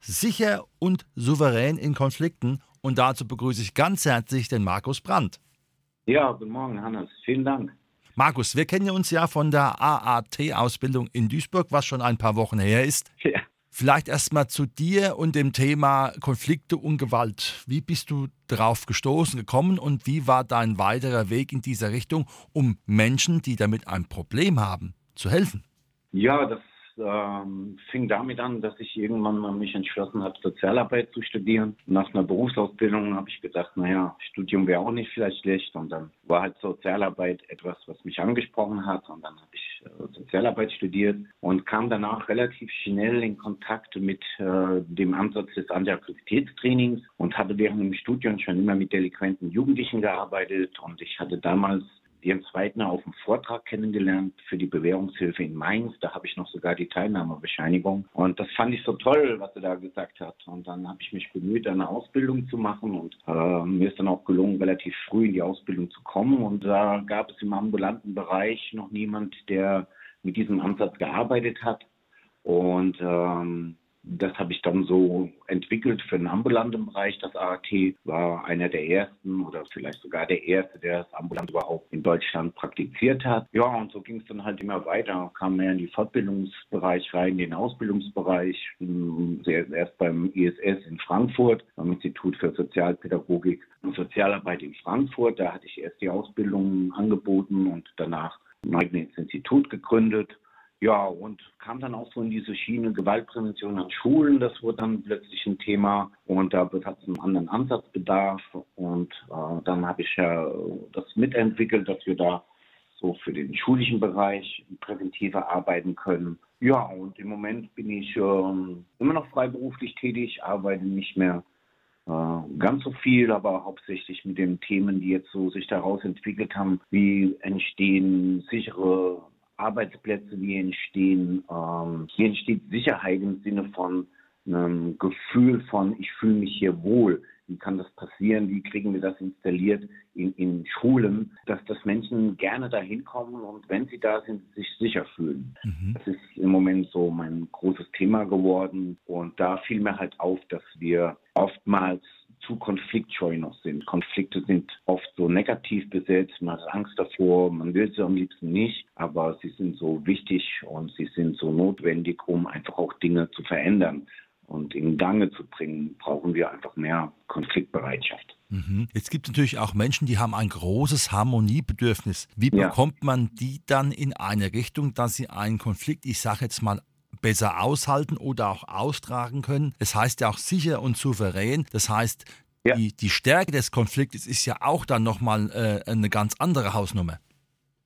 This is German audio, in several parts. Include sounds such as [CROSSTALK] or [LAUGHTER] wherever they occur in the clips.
sicher und souverän in Konflikten. Und dazu begrüße ich ganz herzlich den Markus Brandt. Ja, guten Morgen, Hannes. Vielen Dank. Markus, wir kennen uns ja von der AAT-Ausbildung in Duisburg, was schon ein paar Wochen her ist. [LAUGHS] Ja. Vielleicht erstmal zu dir und dem Thema Konflikte und Gewalt. Wie bist du darauf gestoßen gekommen und wie war dein weiterer Weg in dieser Richtung, um Menschen, die damit ein Problem haben, zu helfen? Ja, das ähm, fing damit an, dass ich irgendwann mal mich entschlossen habe, Sozialarbeit zu studieren. Nach einer Berufsausbildung habe ich gedacht, naja, Studium wäre auch nicht vielleicht schlecht. Und dann war halt Sozialarbeit etwas, was mich angesprochen hat. Und dann habe ich äh, Sozialarbeit studiert und kam danach relativ schnell in Kontakt mit äh, dem Ansatz des Antiaggressivitätstrainings und hatte während dem Studium schon immer mit delinquenten Jugendlichen gearbeitet. Und ich hatte damals Jens Weidner auf dem Vortrag kennengelernt für die Bewährungshilfe in Mainz. Da habe ich noch sogar die Teilnahmebescheinigung. Und das fand ich so toll, was er da gesagt hat. Und dann habe ich mich bemüht, eine Ausbildung zu machen. Und äh, mir ist dann auch gelungen, relativ früh in die Ausbildung zu kommen. Und da gab es im ambulanten Bereich noch niemand, der mit diesem Ansatz gearbeitet hat. Und ähm, das habe ich dann so entwickelt für den ambulanten Bereich. Das AAT war einer der ersten oder vielleicht sogar der erste, der das ambulant überhaupt in Deutschland praktiziert hat. Ja, und so ging es dann halt immer weiter. Kam mehr in die Fortbildungsbereich rein, in den Ausbildungsbereich. Erst beim ISS in Frankfurt, am Institut für Sozialpädagogik und Sozialarbeit in Frankfurt. Da hatte ich erst die Ausbildung angeboten und danach ein eigenes Institut gegründet ja, und kam dann auch so in diese Schiene Gewaltprävention an Schulen. Das wurde dann plötzlich ein Thema und da hat es einen anderen Ansatzbedarf. Und äh, dann habe ich ja das mitentwickelt, dass wir da so für den schulischen Bereich präventiver arbeiten können. Ja, und im Moment bin ich äh, immer noch freiberuflich tätig, arbeite nicht mehr äh, ganz so viel, aber hauptsächlich mit den Themen, die jetzt so sich daraus entwickelt haben, wie entstehen sichere Arbeitsplätze, wie entstehen. Ähm, hier entsteht Sicherheit im Sinne von einem Gefühl von, ich fühle mich hier wohl. Wie kann das passieren? Wie kriegen wir das installiert in, in Schulen, dass, dass Menschen gerne dahin kommen und wenn sie da sind, sich sicher fühlen. Mhm. Das ist im Moment so mein großes Thema geworden. Und da fiel mir halt auf, dass wir oftmals zu konfliktscheu noch sind. Konflikte sind oft so negativ besetzt, man hat Angst davor, man will sie am liebsten nicht, aber sie sind so wichtig und sie sind so notwendig, um einfach auch Dinge zu verändern und in Gange zu bringen, brauchen wir einfach mehr Konfliktbereitschaft. Mhm. Jetzt gibt es natürlich auch Menschen, die haben ein großes Harmoniebedürfnis. Wie bekommt ja. man die dann in eine Richtung, dass sie einen Konflikt, ich sage jetzt mal, besser aushalten oder auch austragen können. Es heißt ja auch sicher und souverän. Das heißt, ja. die, die Stärke des Konfliktes ist ja auch dann nochmal äh, eine ganz andere Hausnummer.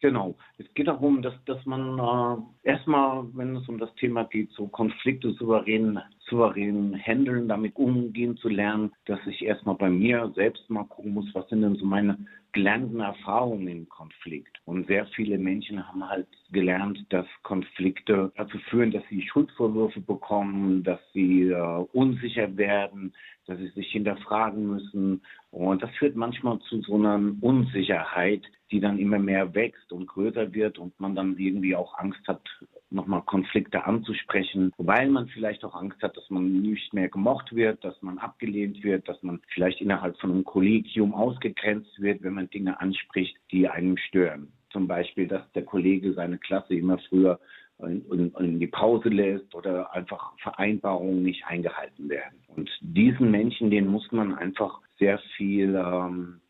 Genau. Es geht darum, dass, dass man äh, erstmal, wenn es um das Thema geht, so Konflikte souverän, souverän handeln, damit umgehen zu lernen, dass ich erstmal bei mir selbst mal gucken muss, was sind denn so meine gelernten Erfahrungen im Konflikt. Und sehr viele Menschen haben halt gelernt, dass Konflikte dazu führen, dass sie Schuldvorwürfe bekommen, dass sie äh, unsicher werden, dass sie sich hinterfragen müssen. Und das führt manchmal zu so einer Unsicherheit, die dann immer mehr wächst und größer wird und man dann irgendwie auch Angst hat, nochmal Konflikte anzusprechen, weil man vielleicht auch Angst hat, dass man nicht mehr gemocht wird, dass man abgelehnt wird, dass man vielleicht innerhalb von einem Kollegium ausgegrenzt wird, wenn man Dinge anspricht, die einem stören. Zum Beispiel, dass der Kollege seine Klasse immer früher in, in, die Pause lässt oder einfach Vereinbarungen nicht eingehalten werden. Und diesen Menschen, denen muss man einfach sehr viel ähm,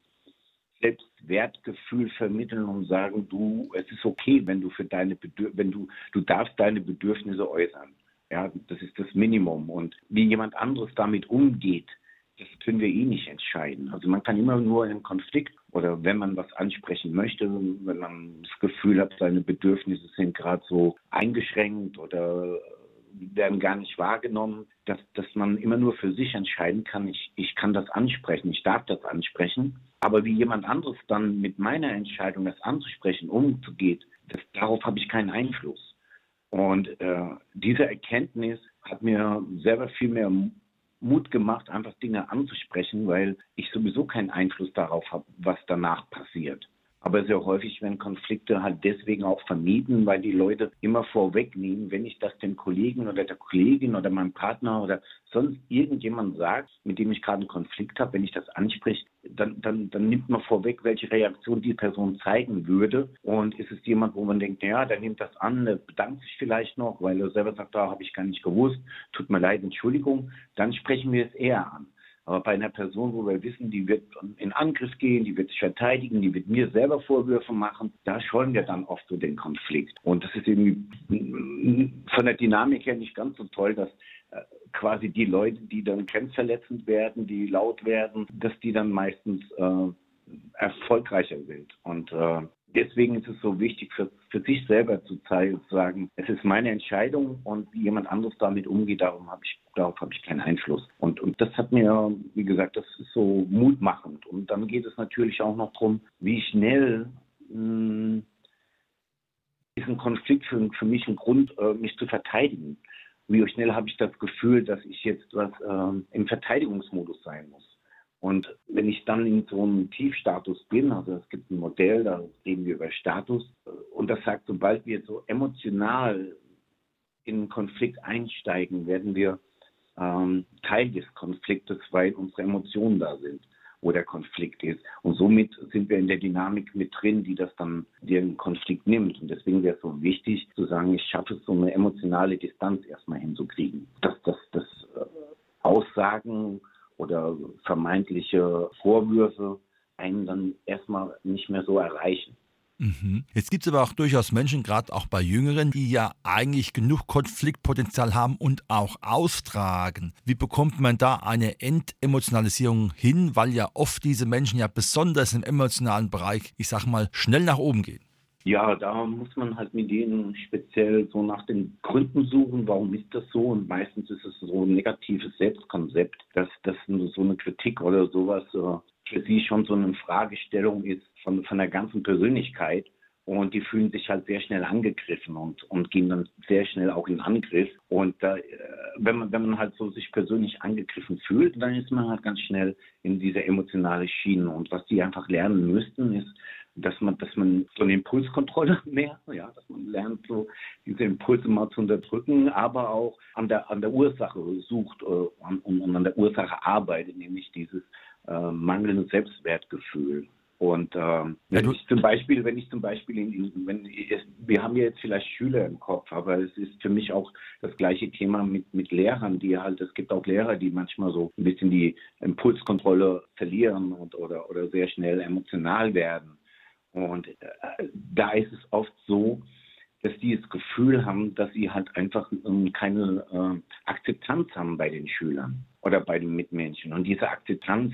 Selbstwertgefühl vermitteln und sagen, du, es ist okay, wenn du für deine Bedürf wenn du, du darfst deine Bedürfnisse äußern. Ja, das ist das Minimum. Und wie jemand anderes damit umgeht, das können wir eh nicht entscheiden. Also man kann immer nur in einem Konflikt oder wenn man was ansprechen möchte, wenn man das Gefühl hat, seine Bedürfnisse sind gerade so eingeschränkt oder werden gar nicht wahrgenommen, dass, dass man immer nur für sich entscheiden kann, ich, ich kann das ansprechen, ich darf das ansprechen. Aber wie jemand anderes dann mit meiner Entscheidung, das anzusprechen, umzugeht, das, darauf habe ich keinen Einfluss. Und äh, diese Erkenntnis hat mir selber viel mehr Mut gemacht, einfach Dinge anzusprechen, weil ich sowieso keinen Einfluss darauf habe, was danach passiert. Aber sehr häufig werden Konflikte halt deswegen auch vermieden, weil die Leute immer vorwegnehmen, wenn ich das dem Kollegen oder der Kollegin oder meinem Partner oder sonst irgendjemand sagt, mit dem ich gerade einen Konflikt habe, wenn ich das anspreche, dann, dann, dann nimmt man vorweg, welche Reaktion die Person zeigen würde. Und ist es jemand, wo man denkt, ja, der nimmt das an, der bedankt sich vielleicht noch, weil er selber sagt, da habe ich gar nicht gewusst, tut mir leid, Entschuldigung, dann sprechen wir es eher an. Aber bei einer Person, wo wir wissen, die wird in Angriff gehen, die wird sich verteidigen, die wird mir selber Vorwürfe machen, da scheuen wir dann oft so den Konflikt. Und das ist irgendwie von der Dynamik her nicht ganz so toll, dass äh, quasi die Leute, die dann grenzverletzend werden, die laut werden, dass die dann meistens äh, erfolgreicher sind. Und äh, deswegen ist es so wichtig, für, für sich selber zu zeigen, zu sagen, es ist meine Entscheidung und wie jemand anderes damit umgeht, darum habe ich, darauf habe ich keinen Einfluss. Und, und das hat mir, wie gesagt, das ist so mutmachend. Und dann geht es natürlich auch noch darum, wie schnell mh, hm, ist ein Konflikt für, für mich ein Grund, äh, mich zu verteidigen. Wie schnell habe ich das Gefühl, dass ich jetzt was äh, im Verteidigungsmodus sein muss. Und wenn ich dann in so einem Tiefstatus bin, also es gibt ein Modell, da reden wir über Status, und das sagt, sobald wir so emotional in einen Konflikt einsteigen, werden wir ähm, Teil des Konfliktes, weil unsere Emotionen da sind, wo der Konflikt ist. Und somit sind wir in der Dynamik mit drin, die das dann den Konflikt nimmt. Und deswegen wäre es so wichtig zu sagen, ich schaffe es, so eine emotionale Distanz erstmal hinzukriegen. Dass das, das äh, Aussagen oder vermeintliche Vorwürfe einen dann erstmal nicht mehr so erreichen. Mhm. Jetzt gibt es aber auch durchaus Menschen, gerade auch bei Jüngeren, die ja eigentlich genug Konfliktpotenzial haben und auch austragen. Wie bekommt man da eine Entemotionalisierung hin, weil ja oft diese Menschen ja besonders im emotionalen Bereich, ich sag mal, schnell nach oben gehen? Ja, da muss man halt mit denen speziell so nach den Gründen suchen, warum ist das so? Und meistens ist es so ein negatives Selbstkonzept, dass das so eine Kritik oder sowas äh, für sie schon so eine Fragestellung ist von, von der ganzen Persönlichkeit. Und die fühlen sich halt sehr schnell angegriffen und, und gehen dann sehr schnell auch in Angriff. Und äh, wenn, man, wenn man halt so sich persönlich angegriffen fühlt, dann ist man halt ganz schnell in diese emotionale Schiene. Und was die einfach lernen müssten, ist, dass man, dass man so eine Impulskontrolle [LAUGHS] mehr, ja, dass man lernt, so diese Impulse mal zu unterdrücken, aber auch an der, an der Ursache sucht äh, und, und an der Ursache arbeitet, nämlich dieses äh, mangelnde Selbstwertgefühl. Und ähm, wenn ich zum Beispiel, wenn ich zum Beispiel, in, wenn ich, wir haben ja jetzt vielleicht Schüler im Kopf, aber es ist für mich auch das gleiche Thema mit, mit Lehrern, die halt, es gibt auch Lehrer, die manchmal so ein bisschen die Impulskontrolle verlieren und oder, oder sehr schnell emotional werden. Und äh, da ist es oft so, dass die das Gefühl haben, dass sie halt einfach ähm, keine äh, Akzeptanz haben bei den Schülern oder bei den Mitmenschen. Und diese Akzeptanz,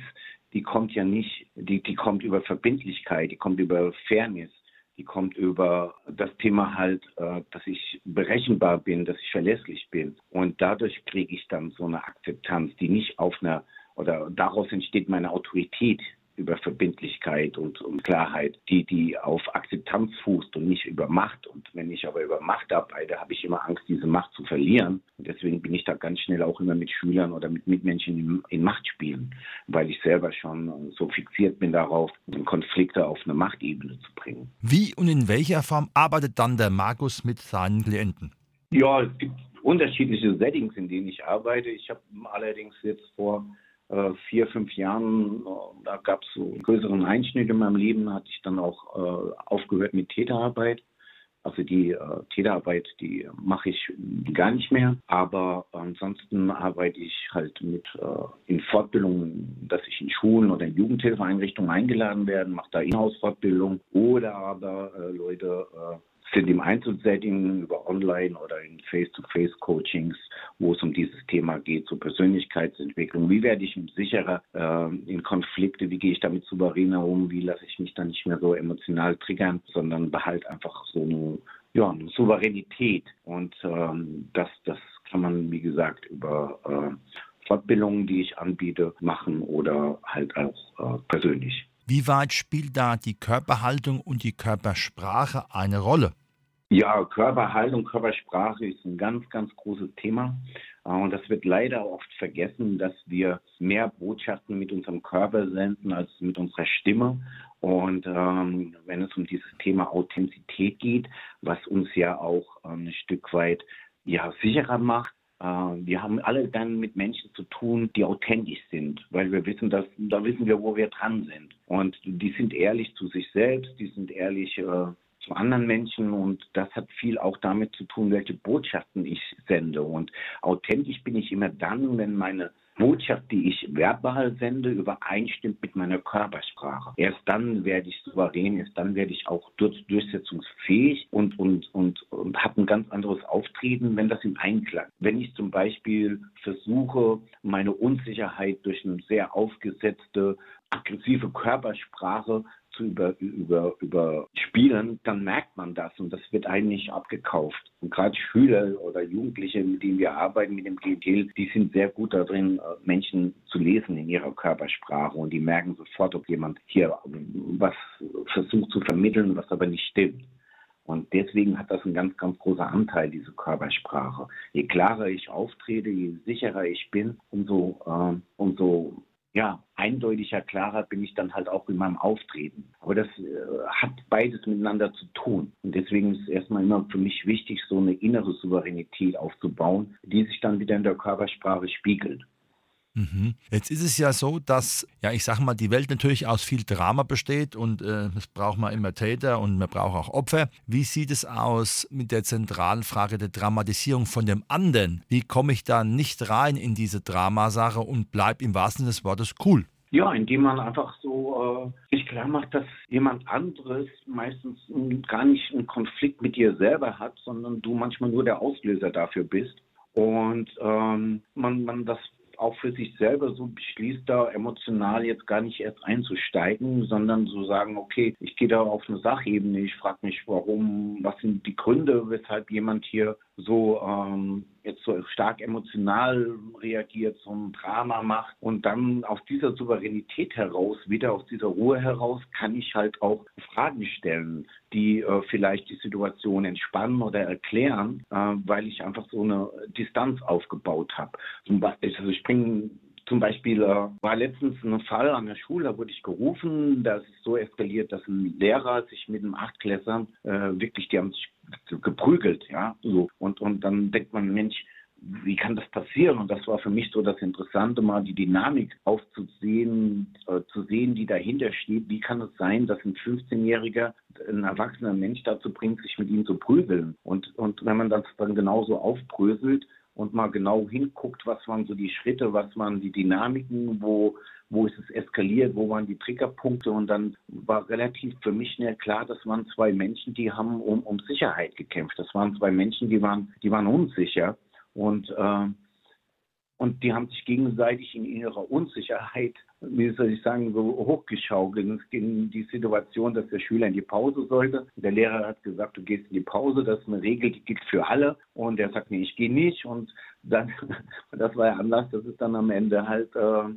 die kommt ja nicht, die, die kommt über Verbindlichkeit, die kommt über Fairness, die kommt über das Thema halt, äh, dass ich berechenbar bin, dass ich verlässlich bin. Und dadurch kriege ich dann so eine Akzeptanz, die nicht auf einer, oder daraus entsteht meine Autorität, über Verbindlichkeit und, und Klarheit, die, die auf Akzeptanz fußt und nicht über Macht. Und wenn ich aber über Macht arbeite, habe ich immer Angst, diese Macht zu verlieren. Und deswegen bin ich da ganz schnell auch immer mit Schülern oder mit Mitmenschen in, in Machtspielen, weil ich selber schon so fixiert bin darauf, Konflikte auf eine Machtebene zu bringen. Wie und in welcher Form arbeitet dann der Markus mit seinen Klienten? Ja, es gibt unterschiedliche Settings, in denen ich arbeite. Ich habe allerdings jetzt vor vier, fünf Jahren, äh, da gab es so einen größeren Einschnitt in meinem Leben, hatte ich dann auch äh, aufgehört mit Täterarbeit. Also die äh, Täterarbeit, die mache ich gar nicht mehr. Aber ansonsten arbeite ich halt mit äh, in Fortbildungen, dass ich in Schulen oder in Jugendhilfeeinrichtungen eingeladen werde, mache da Inhouse-Fortbildung oder aber äh, Leute sind im Einzelsetting über Online oder in Face-to-Face-Coachings, wo es um dieses Thema geht, zur Persönlichkeitsentwicklung. Wie werde ich sicherer äh, in Konflikte? Wie gehe ich damit souveräner um? Wie lasse ich mich dann nicht mehr so emotional triggern, sondern behalte einfach so eine, ja, eine Souveränität. Und ähm, das, das kann man, wie gesagt, über äh, Fortbildungen, die ich anbiete, machen oder halt auch äh, persönlich. Wie weit spielt da die Körperhaltung und die Körpersprache eine Rolle? Ja, Körperhaltung, Körpersprache ist ein ganz, ganz großes Thema. Äh, und das wird leider oft vergessen, dass wir mehr Botschaften mit unserem Körper senden als mit unserer Stimme. Und ähm, wenn es um dieses Thema Authentizität geht, was uns ja auch ähm, ein Stück weit ja, sicherer macht, äh, wir haben alle dann mit Menschen zu tun, die authentisch sind, weil wir wissen, dass da wissen wir, wo wir dran sind. Und die sind ehrlich zu sich selbst, die sind ehrlich äh, zu anderen Menschen und das hat viel auch damit zu tun, welche Botschaften ich sende. Und authentisch bin ich immer dann, wenn meine Botschaft, die ich verbal sende, übereinstimmt mit meiner Körpersprache. Erst dann werde ich souverän, erst dann werde ich auch durch, durchsetzungsfähig und, und, und, und habe ein ganz anderes Auftreten, wenn das im Einklang. Wenn ich zum Beispiel versuche, meine Unsicherheit durch eine sehr aufgesetzte, aggressive Körpersprache zu über, über, überspielen, dann merkt man das und das wird eigentlich abgekauft. Und gerade Schüler oder Jugendliche, mit denen wir arbeiten, mit dem Klientel, die sind sehr gut darin, äh, Menschen zu lesen in ihrer Körpersprache und die merken sofort, ob jemand hier was versucht zu vermitteln, was aber nicht stimmt. Und deswegen hat das einen ganz, ganz großen Anteil, diese Körpersprache. Je klarer ich auftrete, je sicherer ich bin, umso, äh, umso ja, eindeutiger, klarer bin ich dann halt auch in meinem Auftreten. Aber das äh, hat beides miteinander zu tun. Und deswegen ist es erstmal immer für mich wichtig, so eine innere Souveränität aufzubauen, die sich dann wieder in der Körpersprache spiegelt. Mhm. Jetzt ist es ja so, dass, ja, ich sage mal, die Welt natürlich aus viel Drama besteht und äh, es braucht man immer Täter und man braucht auch Opfer. Wie sieht es aus mit der zentralen Frage der Dramatisierung von dem anderen? Wie komme ich da nicht rein in diese Dramasache und bleibe im wahrsten Sinne des Wortes cool? Ja, indem man einfach so äh, sich klar macht, dass jemand anderes meistens gar nicht einen Konflikt mit dir selber hat, sondern du manchmal nur der Auslöser dafür bist. Und ähm, man, man das auch für sich selber so beschließt, da emotional jetzt gar nicht erst einzusteigen, sondern so sagen, okay, ich gehe da auf eine Sachebene, ich frage mich, warum, was sind die Gründe, weshalb jemand hier so ähm, jetzt so stark emotional reagiert, so ein Drama macht und dann aus dieser Souveränität heraus, wieder aus dieser Ruhe heraus, kann ich halt auch Fragen stellen, die äh, vielleicht die Situation entspannen oder erklären, äh, weil ich einfach so eine Distanz aufgebaut habe. Also ich bringe zum Beispiel äh, war letztens ein Fall an der Schule, da wurde ich gerufen, das ist so eskaliert, dass ein Lehrer sich mit einem Achtklässern äh, wirklich, die haben sich geprügelt, ja, so. Und, und dann denkt man, Mensch, wie kann das passieren? Und das war für mich so das Interessante, mal die Dynamik aufzusehen, äh, zu sehen, die dahinter steht. Wie kann es sein, dass ein 15-Jähriger ein erwachsener Mensch dazu bringt, sich mit ihm zu prügeln? Und, und wenn man das dann genauso aufbröselt, und mal genau hinguckt, was waren so die Schritte, was waren die Dynamiken, wo, wo ist es eskaliert, wo waren die Triggerpunkte und dann war relativ für mich schnell klar, das waren zwei Menschen, die haben um, um Sicherheit gekämpft. Das waren zwei Menschen, die waren, die waren unsicher und äh, und die haben sich gegenseitig in ihrer Unsicherheit, wie soll ich sagen, so hochgeschaukelt. Es ging die Situation, dass der Schüler in die Pause sollte. Der Lehrer hat gesagt, du gehst in die Pause. Das ist eine Regel, die gilt für alle. Und er sagt, nee, ich gehe nicht. Und dann, [LAUGHS] das war ja Anlass, dass es dann am Ende halt äh,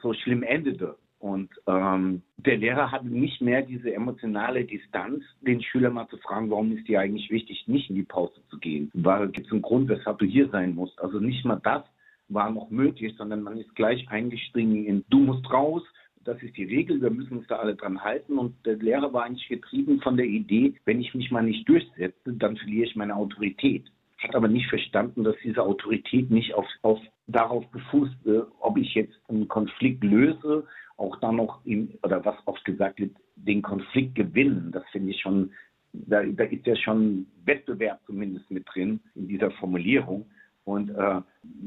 so schlimm endete. Und ähm, der Lehrer hatte nicht mehr diese emotionale Distanz, den Schüler mal zu fragen, warum ist dir eigentlich wichtig, nicht in die Pause zu gehen? Gibt es einen Grund, weshalb du hier sein musst? Also nicht mal das war noch möglich, sondern man ist gleich eingestiegen in, du musst raus, das ist die Regel, wir müssen uns da alle dran halten. Und der Lehrer war eigentlich getrieben von der Idee, wenn ich mich mal nicht durchsetze, dann verliere ich meine Autorität. Hat aber nicht verstanden, dass diese Autorität nicht auf, auf darauf befußt, äh, ob ich jetzt einen Konflikt löse, auch dann noch, in, oder was oft gesagt wird, den Konflikt gewinnen. Das finde ich schon, da, da ist ja schon Wettbewerb zumindest mit drin in dieser Formulierung. Und äh,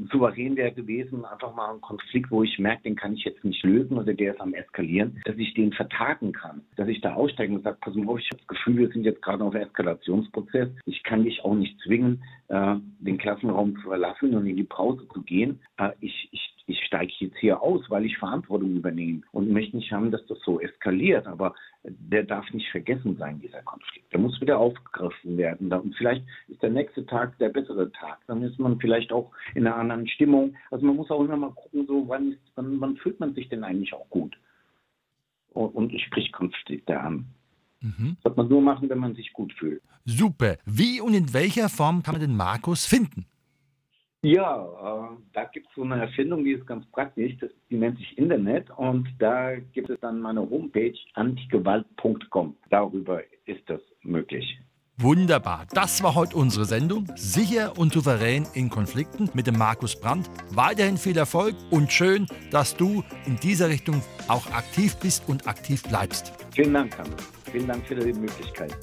souverän wäre gewesen, einfach mal einen Konflikt, wo ich merke, den kann ich jetzt nicht lösen oder der ist am Eskalieren, dass ich den vertagen kann. Dass ich da aussteigen und sage, pass auf, ich habe das Gefühl, wir sind jetzt gerade auf Eskalationsprozess. Ich kann dich auch nicht zwingen, äh, den Klassenraum zu verlassen und in die Pause zu gehen. Äh, ich, ich ich steige jetzt hier aus, weil ich Verantwortung übernehme und möchte nicht haben, dass das so eskaliert. Aber der darf nicht vergessen sein, dieser Konflikt. Der muss wieder aufgegriffen werden. Und vielleicht ist der nächste Tag der bessere Tag. Dann ist man vielleicht auch in einer anderen Stimmung. Also man muss auch immer mal gucken, so wann, ist, wann, wann fühlt man sich denn eigentlich auch gut? Und, und spricht Konflikte an. Mhm. Das wird man nur machen, wenn man sich gut fühlt. Super. Wie und in welcher Form kann man den Markus finden? Ja, äh, da gibt es so eine Erfindung, die ist ganz praktisch. Das, die nennt sich Internet und da gibt es dann meine Homepage antigewalt.com. Darüber ist das möglich. Wunderbar. Das war heute unsere Sendung. Sicher und souverän in Konflikten mit dem Markus Brandt. Weiterhin viel Erfolg und schön, dass du in dieser Richtung auch aktiv bist und aktiv bleibst. Vielen Dank, Hannes. Vielen Dank für die Möglichkeit.